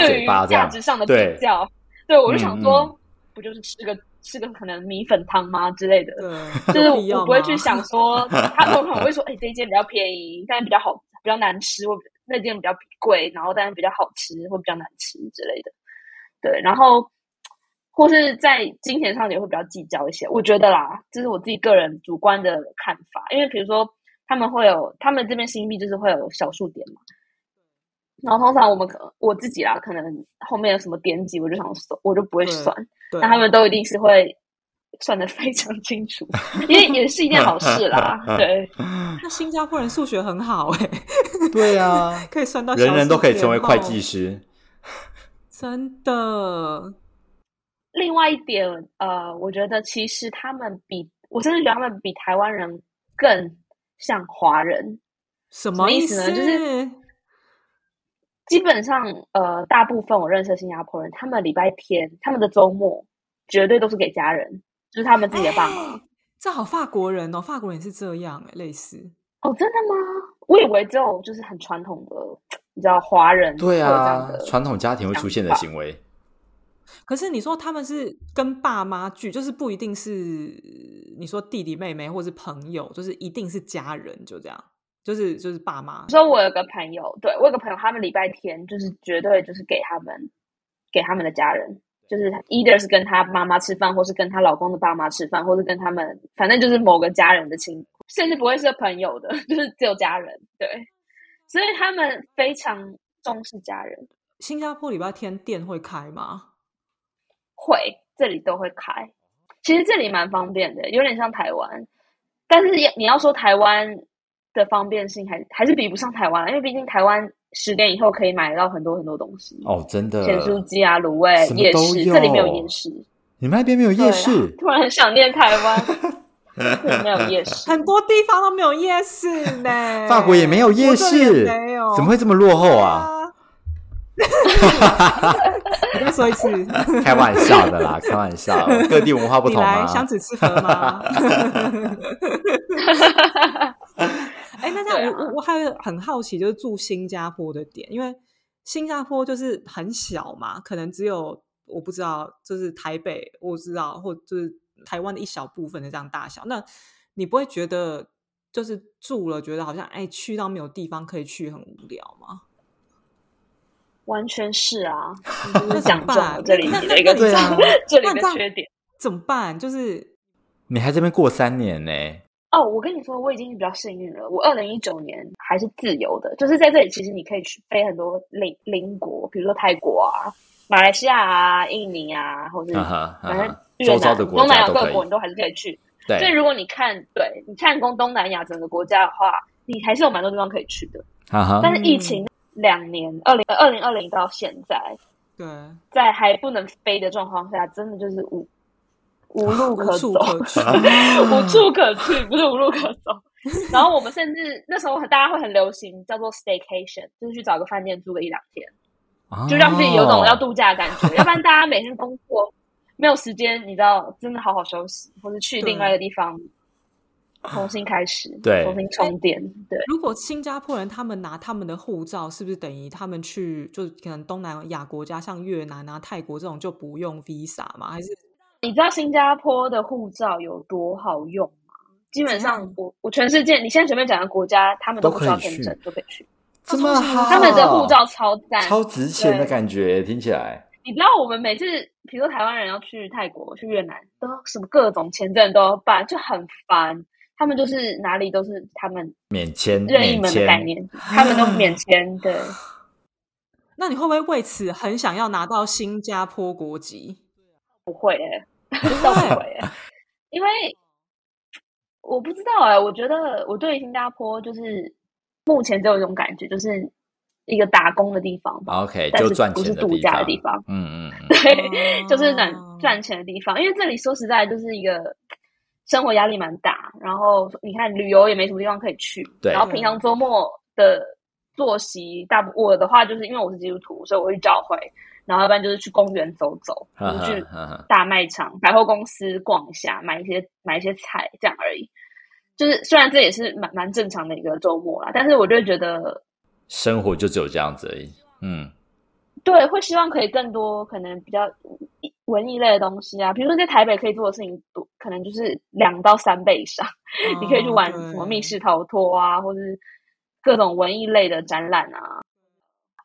对于价值上的比较。对，我就想说，不就是吃个吃个可能米粉汤吗之类的？就是我不会去想说，他们可能会说：“哎，这一件比较便宜，但是比较好，比较难吃；或那件比较贵，然后但是比较好吃，或比较难吃之类的。”对，然后。或是在金钱上也会比较计较一些，我觉得啦，这是我自己个人主观的看法。因为比如说，他们会有他们这边新币就是会有小数点嘛，然后通常我们可我自己啦，可能后面有什么点几，我就想算，我就不会算，那他们都一定是会算的 非常清楚，因为也是一件好事啦。对，那新加坡人数学很好哎，对啊，可以算到人人都可以成为会计师，真的。另外一点，呃，我觉得其实他们比我真的觉得他们比台湾人更像华人。什么意思呢？就是基本上，呃，大部分我认识的新加坡人，他们礼拜天、他们的周末绝对都是给家人，就是他们自己的爸妈。这好法国人哦，法国人是这样哎，类似哦，真的吗？我以为只有就是很传统的，你知道华人对啊，传统家庭会出现的行为。可是你说他们是跟爸妈聚，就是不一定是你说弟弟妹妹或是朋友，就是一定是家人，就这样，就是就是爸妈。说我有个朋友，对我有个朋友，他们礼拜天就是绝对就是给他们给他们的家人，就是 either 是跟他妈妈吃饭，或是跟他老公的爸妈吃饭，或是跟他们，反正就是某个家人的亲，甚至不会是朋友的，就是只有家人。对，所以他们非常重视家人。新加坡礼拜天店会开吗？会，这里都会开。其实这里蛮方便的，有点像台湾。但是你要说台湾的方便性，还还是比不上台湾，因为毕竟台湾十点以后可以买到很多很多东西。哦，真的，咸酥鸡啊、卤味、夜市，这里没有夜市。你们那边没有夜市？突然很想念台湾，没有夜市，很多地方都没有夜市呢。法国也没有夜市，没有，怎么会这么落后啊？你 再说一次，开玩笑的啦，开玩笑。各地文化不同吗？相子吃粉吗？哎，那 这样我我我还很好奇，就是住新加坡的点，因为新加坡就是很小嘛，可能只有我不知道，就是台北我知道，或就是台湾的一小部分的这样大小。那你不会觉得就是住了，觉得好像哎去到没有地方可以去，很无聊吗？完全是啊，那讲中了这里的一个对啊，这里的缺点怎么办？就是你还这边过三年呢？哦，我跟你说，我已经比较幸运了。我二零一九年还是自由的，就是在这里，其实你可以去飞很多邻邻国，比如说泰国啊、马来西亚啊、印尼啊，或者反正越南、东南亚各国，你都还是可以去。对，所以如果你看，对你看东东南亚整个国家的话，你还是有蛮多地方可以去的。但是疫情。两年，二零二零二零到现在，对，在还不能飞的状况下，真的就是无无路可走，无处可去，不是无路可走。然后我们甚至那时候大家会很流行叫做 staycation，就是去找个饭店住个一两天。就让自己有种要度假的感觉。要不然大家每天工作没有时间，你知道，真的好好休息，或者去另外一个地方重新开始，对，重新充电。对，如果新加坡人他们拿他们的护照，是不是等于他们去就可能东南亚国家，像越南啊、泰国这种就不用 visa 吗？还是你知道新加坡的护照有多好用吗？基本上，我我全世界你现在随便讲的国家，他们都不需要签证就可以去。这么好，他们的护照超赞，超值钱的感觉，听起来。你知道我们每次，比如说台湾人要去泰国、去越南，都什么各种签证都要办，就很烦。他们就是哪里都是他们免签任意门的概念，他们都免签。对。那你会不会为此很想要拿到新加坡国籍？不会哎，不会哎，因为我不知道哎，我觉得我对新加坡就是。目前只有一种感觉，就是一个打工的地方。OK，就赚钱不是度假的地方。嗯 嗯，对，就是赚赚钱的地方。因为这里说实在，就是一个生活压力蛮大。然后你看，旅游也没什么地方可以去。对。然后平常周末的作息，大我的话就是因为我是基督徒，所以我会教会。然后要不然就是去公园走走，去大卖场、百货公司逛一下，买一些买一些菜，这样而已。就是虽然这也是蛮蛮正常的一个周末啦，但是我就觉得生活就只有这样子而已。嗯，对，会希望可以更多可能比较文艺类的东西啊，比如说在台北可以做的事情多，可能就是两到三倍以上。你可以去玩什么密室逃脱啊，或是各种文艺类的展览啊，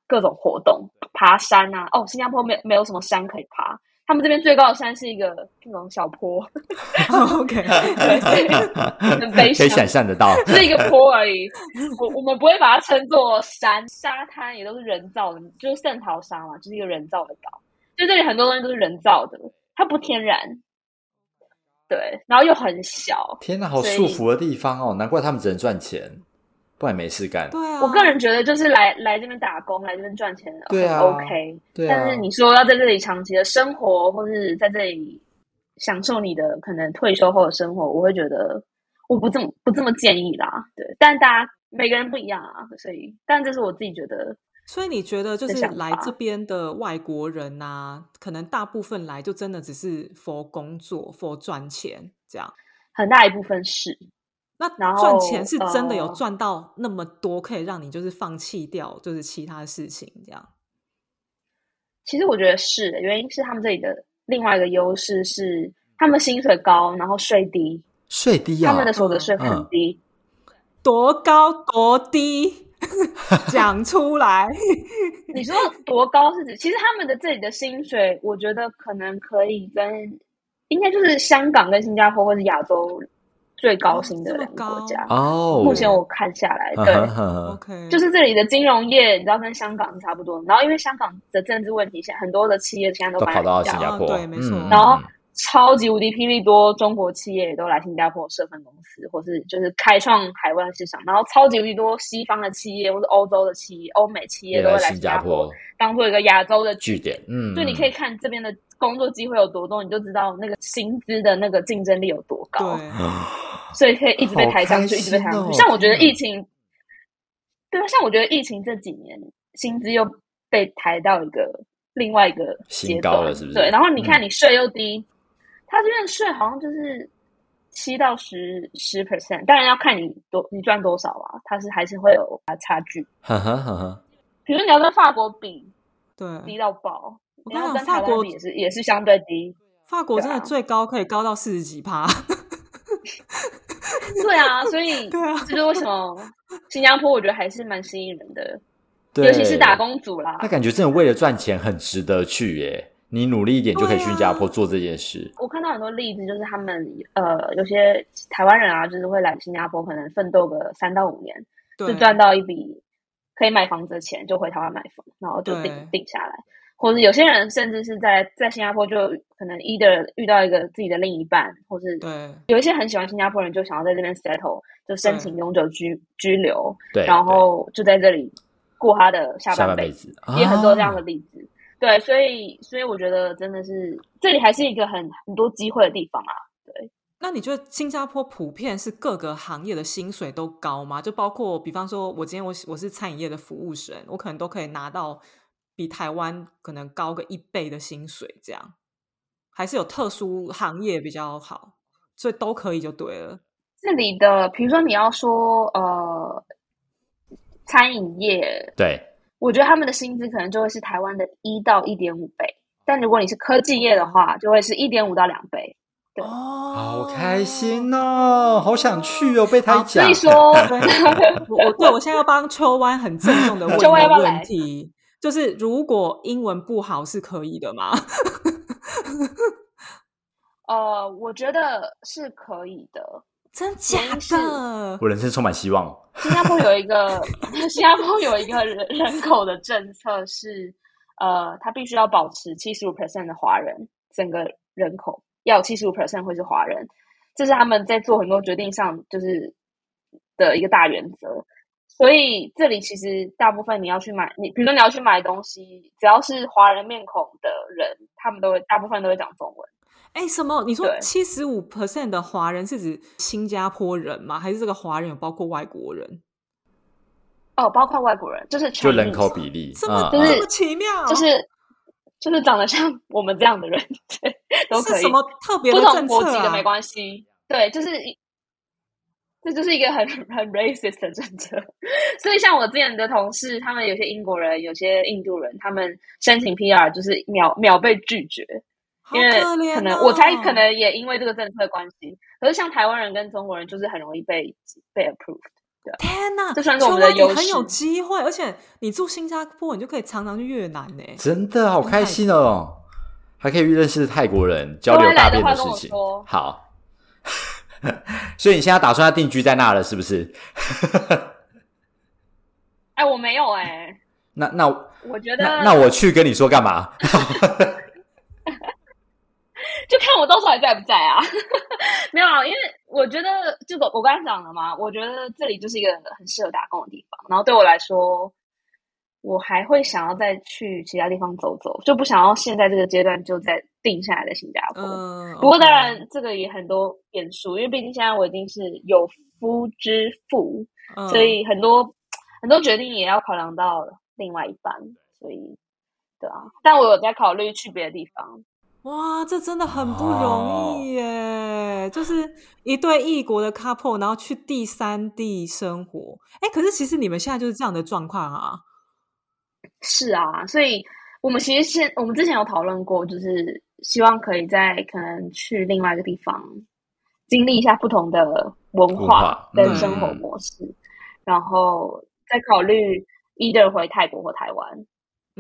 各种活动，爬山啊。哦，新加坡没没有什么山可以爬。他们这边最高的山是一个那种小坡，OK，很悲伤，可以想象得到，是一个坡而已。我我们不会把它称作山，沙滩也都是人造的，就是圣淘沙嘛，就是一个人造的岛。就这里很多东西都是人造的，它不天然。对，然后又很小。天哪，好束缚的地方哦，难怪他们只能赚钱。不然没事干。对啊，我个人觉得就是来来这边打工，来这边赚钱，对啊，OK。对啊。但是你说要在这里长期的生活，或是在这里享受你的可能退休后的生活，我会觉得我不这么不这么建议啦。对，但大家每个人不一样啊，所以，但这是我自己觉得。所以你觉得就是来这边的外国人啊，可能大部分来就真的只是 for 工作，for 赚钱这样，很大一部分是。那赚钱是真的有赚到那么多，可以让你就是放弃掉就是其他事情这样。其实我觉得是，原因是他们这里的另外一个优势是，他们薪水高，然后税低，税低啊，他们的所得税很低，多高多低，讲出来。你说多高是指？其实他们的这里的薪水，我觉得可能可以跟，应该就是香港跟新加坡或者亚洲。最高薪的两个国家。哦，目前我看下来，对，OK，就是这里的金融业，你知道跟香港是差不多。然后因为香港的政治问题，现在很多的企业现在都搬到新加坡，对，没错。然后超级无敌霹雳多中国企业也都来新加坡设分公司，或是就是开创海外市场。然后超级无敌多西方的企业或是欧洲的企业、欧美企业都会来新加坡当做一个亚洲的据点。嗯，就你可以看这边的工作机会有多多，你就知道那个薪资的那个竞争力有多高。对。所以可以一直被抬上去，一直被抬上去。像我觉得疫情，对啊，像我觉得疫情这几年薪资又被抬到一个另外一个新高了，是不是？对，然后你看你税又低，他这边税好像就是七到十十 percent，当然要看你多你赚多少啊，它是还是会有差距。哈哈哈哈比如你要跟法国比，对，低到爆。你要跟法国也是也是相对低，法国真的最高可以高到四十几趴。对啊，所以这就是为什么新加坡我觉得还是蛮吸引人的，尤其是打工族啦。那感觉真的为了赚钱很值得去耶！你努力一点就可以去新加坡做这件事。我看到很多例子，就是他们呃有些台湾人啊，就是会来新加坡，可能奋斗个三到五年，就赚到一笔可以买房子的钱，就回台湾买房，然后就定定下来。或者有些人甚至是在在新加坡就可能 either 遇到一个自己的另一半，或是对。有一些很喜欢新加坡人就想要在这边 settle，就申请永久居居留，对，然后就在这里过他的下半辈子，也很多这样的例子。对，所以所以我觉得真的是这里还是一个很很多机会的地方啊。对，那你觉得新加坡普遍是各个行业的薪水都高吗？就包括比方说，我今天我我是餐饮业的服务生，我可能都可以拿到。比台湾可能高个一倍的薪水，这样还是有特殊行业比较好，所以都可以就对了。这里的，比如说你要说呃，餐饮业，对，我觉得他们的薪资可能就会是台湾的一到一点五倍，但如果你是科技业的话，就会是一点五到两倍。对，哦，好开心哦，好想去哦，被他好讲。所以说，我我对我现在要帮秋湾很郑重的问一 秋湾要个问题，就是如果英文不好是可以的吗？呃，我觉得是可以的。真假的？我人生充满希望。新加坡有一个，新加坡有一个人人口的政策是，呃，他必须要保持七十五 percent 的华人，整个人口要七十五 percent 会是华人，这是他们在做很多决定上就是的一个大原则。所以这里其实大部分你要去买，你比如说你要去买东西，只要是华人面孔的人，他们都会大部分都会讲中文。哎，什么？你说对七十五 percent 的华人是指新加坡人吗？还是这个华人有包括外国人？哦，包括外国人，就是就人口比例，这么、嗯就是这么奇妙？就是就是长得像我们这样的人，对，都可以。是什么特别不的政同国籍？的没关系，对，就是一这就是一个很 很 racist 的政策。所以像我之前的同事，他们有些英国人，有些印度人，他们申请 PR 就是秒秒被拒绝，好因为可能我猜可能也因为这个政策关系。可是像台湾人跟中国人，就是很容易被被 approved。天哪，这算是我们的优势你很有势机会，而且你住新加坡，你就可以常常去越南呢。真的好开心哦，还可以认识泰国人，交流大便的事情。好，所以你现在打算要定居在那了，是不是？哎，我没有哎、那那我觉得那那我去跟你说干嘛？就看我到时候还在不在啊？没有啊，因为我觉得这个我刚才讲了嘛，我觉得这里就是一个很适合打工的地方。然后对我来说，我还会想要再去其他地方走走，就不想要现在这个阶段就在定下来在新加坡。嗯，不过当然，这个也很多变数，因为毕竟现在我已经是有夫之妇，嗯所以很多很多决定也要考量到另外一半，所以对啊。但我有在考虑去别的地方。哇，这真的很不容易耶！就是一对异国的 couple，然后去第三地生活。哎，可是其实你们现在就是这样的状况啊。是啊，所以我们其实现我们之前有讨论过，就是希望可以在可能去另外一个地方经历一下不同的文文化跟生活模式，然后再考虑 either 回泰国或台湾，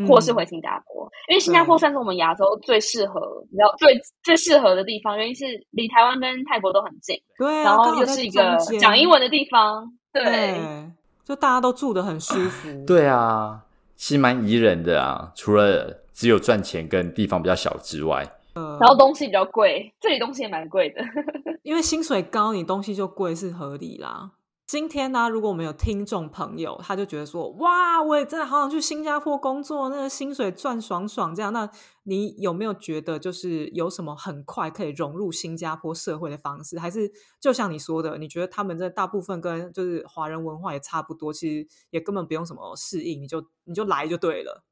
或是嗯回新加坡，因为新加坡算是我们亚洲最适合，你知道最最适合的地方，原因是离台湾跟泰国都很近，对啊，然后又是一个讲英文的地方，对。对，就大家都住的很舒服。对啊，其实蛮宜人的啊，除了只有赚钱跟地方比较小之外，然后东西比较贵，这里东西也蛮贵的。因为薪水高，你东西就贵是合理啦。今天呢、如果我们有听众朋友，他就觉得说，哇，我也真的好想去新加坡工作，那个薪水赚爽爽这样。那你有没有觉得，就是有什么很快可以融入新加坡社会的方式？还是就像你说的，你觉得他们这大部分跟就是华人文化也差不多，其实也根本不用什么适应，你就你就来就对了。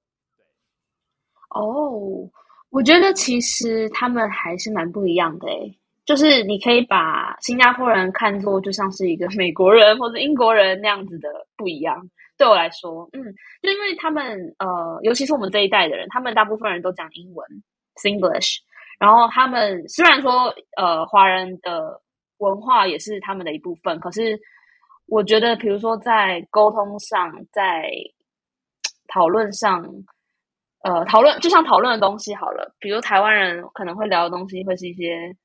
哦，我觉得其实他们还是蛮不一样的诶，就是你可以把新加坡人看作就像是一个美国人或者英国人那样子的不一样。对我来说，嗯，就因为他们呃，尤其是我们这一代的人，他们大部分人都讲英文 （Singlish），然后他们虽然说呃，华人的文化也是他们的一部分，可是我觉得，比如说在沟通上，在讨论上，呃，讨论就像讨论的东西好了，比如台湾人可能会聊的东西，会是一些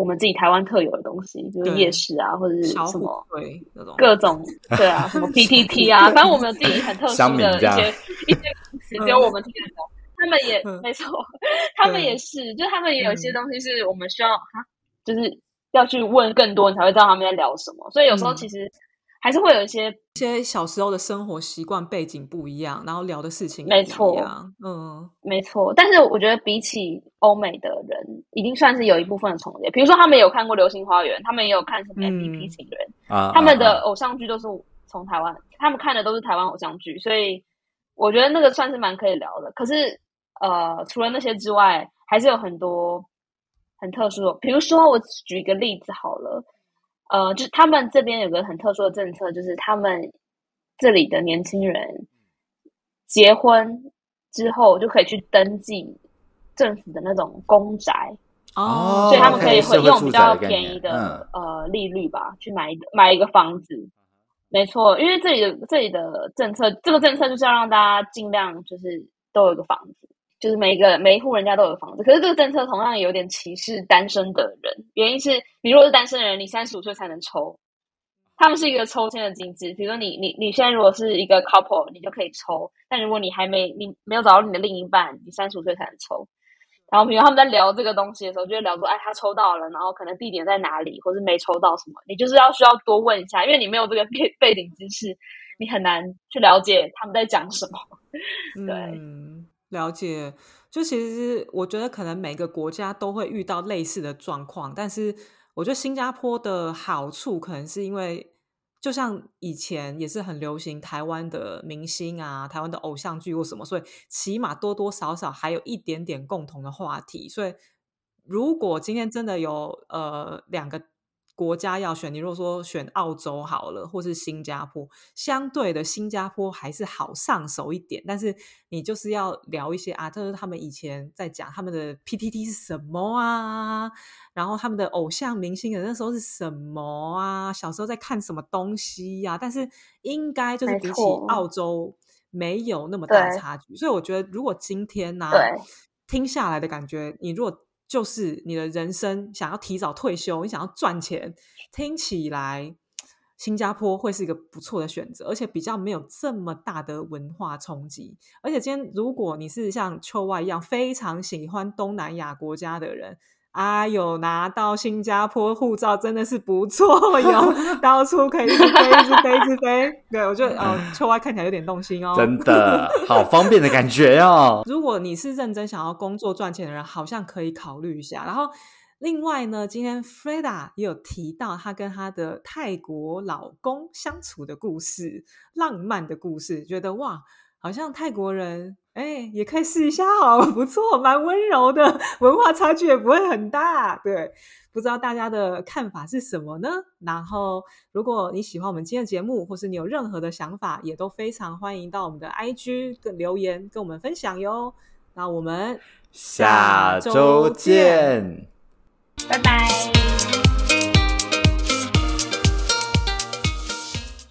我们自己台湾特有的东西，比如夜市啊，或者是什么对那种，各种对啊，什么 PTT 啊，反正我们有自己很特殊的一些一些名词，只有我们听得懂。他们也嗯。没错，他们也是，就他们也有一些嗯。东西是我们需要哈，就是要去问更多，你才会知道他们在聊什么。所以有时候嗯。其实还是会有一些一些小时候的生活习惯背景不一样，然后聊的事情没错一样。嗯，没错，但是我觉得比起欧美的人，已经算是有一部分的重叠。比如说，他们有看过《流星花园》，他们也有看什么嗯 MVP 情人，啊，他们的啊偶像剧都是从台湾，他们看的都是台湾偶像剧，所以我觉得那个算是蛮可以聊的。可是呃，除了那些之外，还是有很多很特殊的。比如说，我举一个例子好了，呃，就是他们这边有个很特殊的政策，就是他们这里的年轻人结婚之后就可以去登记政府的那种公宅。哦，所以他们可以会用比较便宜念的、呃利率吧，去买一个买一个房子。没错，因为这里的这里的政策，这个政策就是要让大家尽量就是都有一个房子，就是每一个每一户人家都有房子。可是这个政策同样有点歧视单身的人，原因是你如果是单身的人，你三十五岁才能抽。他们是一个抽签的机制，比如说你你你现在如果是一个 couple，你就可以抽；但如果你还没你没有找到你的另一半，你三十五岁才能抽。然后，比如他们在聊这个东西的时候，就会聊说，哎，他抽到了，然后可能地点在哪里，或是没抽到什么，你就是要需要多问一下，因为你没有这个 背背景知识，你很难去了解他们在讲什么。对，了解。就其实我觉得可能每个国家都会遇到类似的状况，但是我觉得新加坡的好处可能是因为。就像以前也是很流行台湾的明星啊，台湾的偶像剧或什么，所以起码多多少少还有一点点共同的话题。所以如果今天真的有呃两个国家要选，你如果说选澳洲好了，或是新加坡，相对的新加坡还是好上手一点。但是你就是要聊一些啊，就是他们以前在讲他们的 PTT 是什么啊，然后他们的偶像明星的那时候是什么啊，小时候在看什么东西呀、但是应该就是比起澳洲没有那么大对差距。所以我觉得，如果今天呢、对听下来的感觉，你如果就是你的人生想要提早退休，你想要赚钱，听起来新加坡会是一个不错的选择，而且比较没有这么大的文化冲击。而且今天如果你是像秋外一样非常喜欢东南亚国家的人。啊，有拿到新加坡护照真的是不错哟，到处可以一直飞，一直飞，一直飞。对我觉得，哦，秋外看起来有点动心哦。真的好 方便的感觉哦。如果你是认真想要工作赚钱的人，好像可以考虑一下。然后，另外呢，今天 Freda 也有提到她跟她的泰国老公相处的故事，浪漫的故事，觉得哇，好像泰国人哎也可以试一下哦，不错，蛮温柔的，文化差距也不会很大。对，不知道大家的看法是什么呢？然后，如果你喜欢我们今天的节目，或是你有任何的想法，也都非常欢迎到我们的 IG 跟留言跟我们分享哟。那我们下周见。拜拜。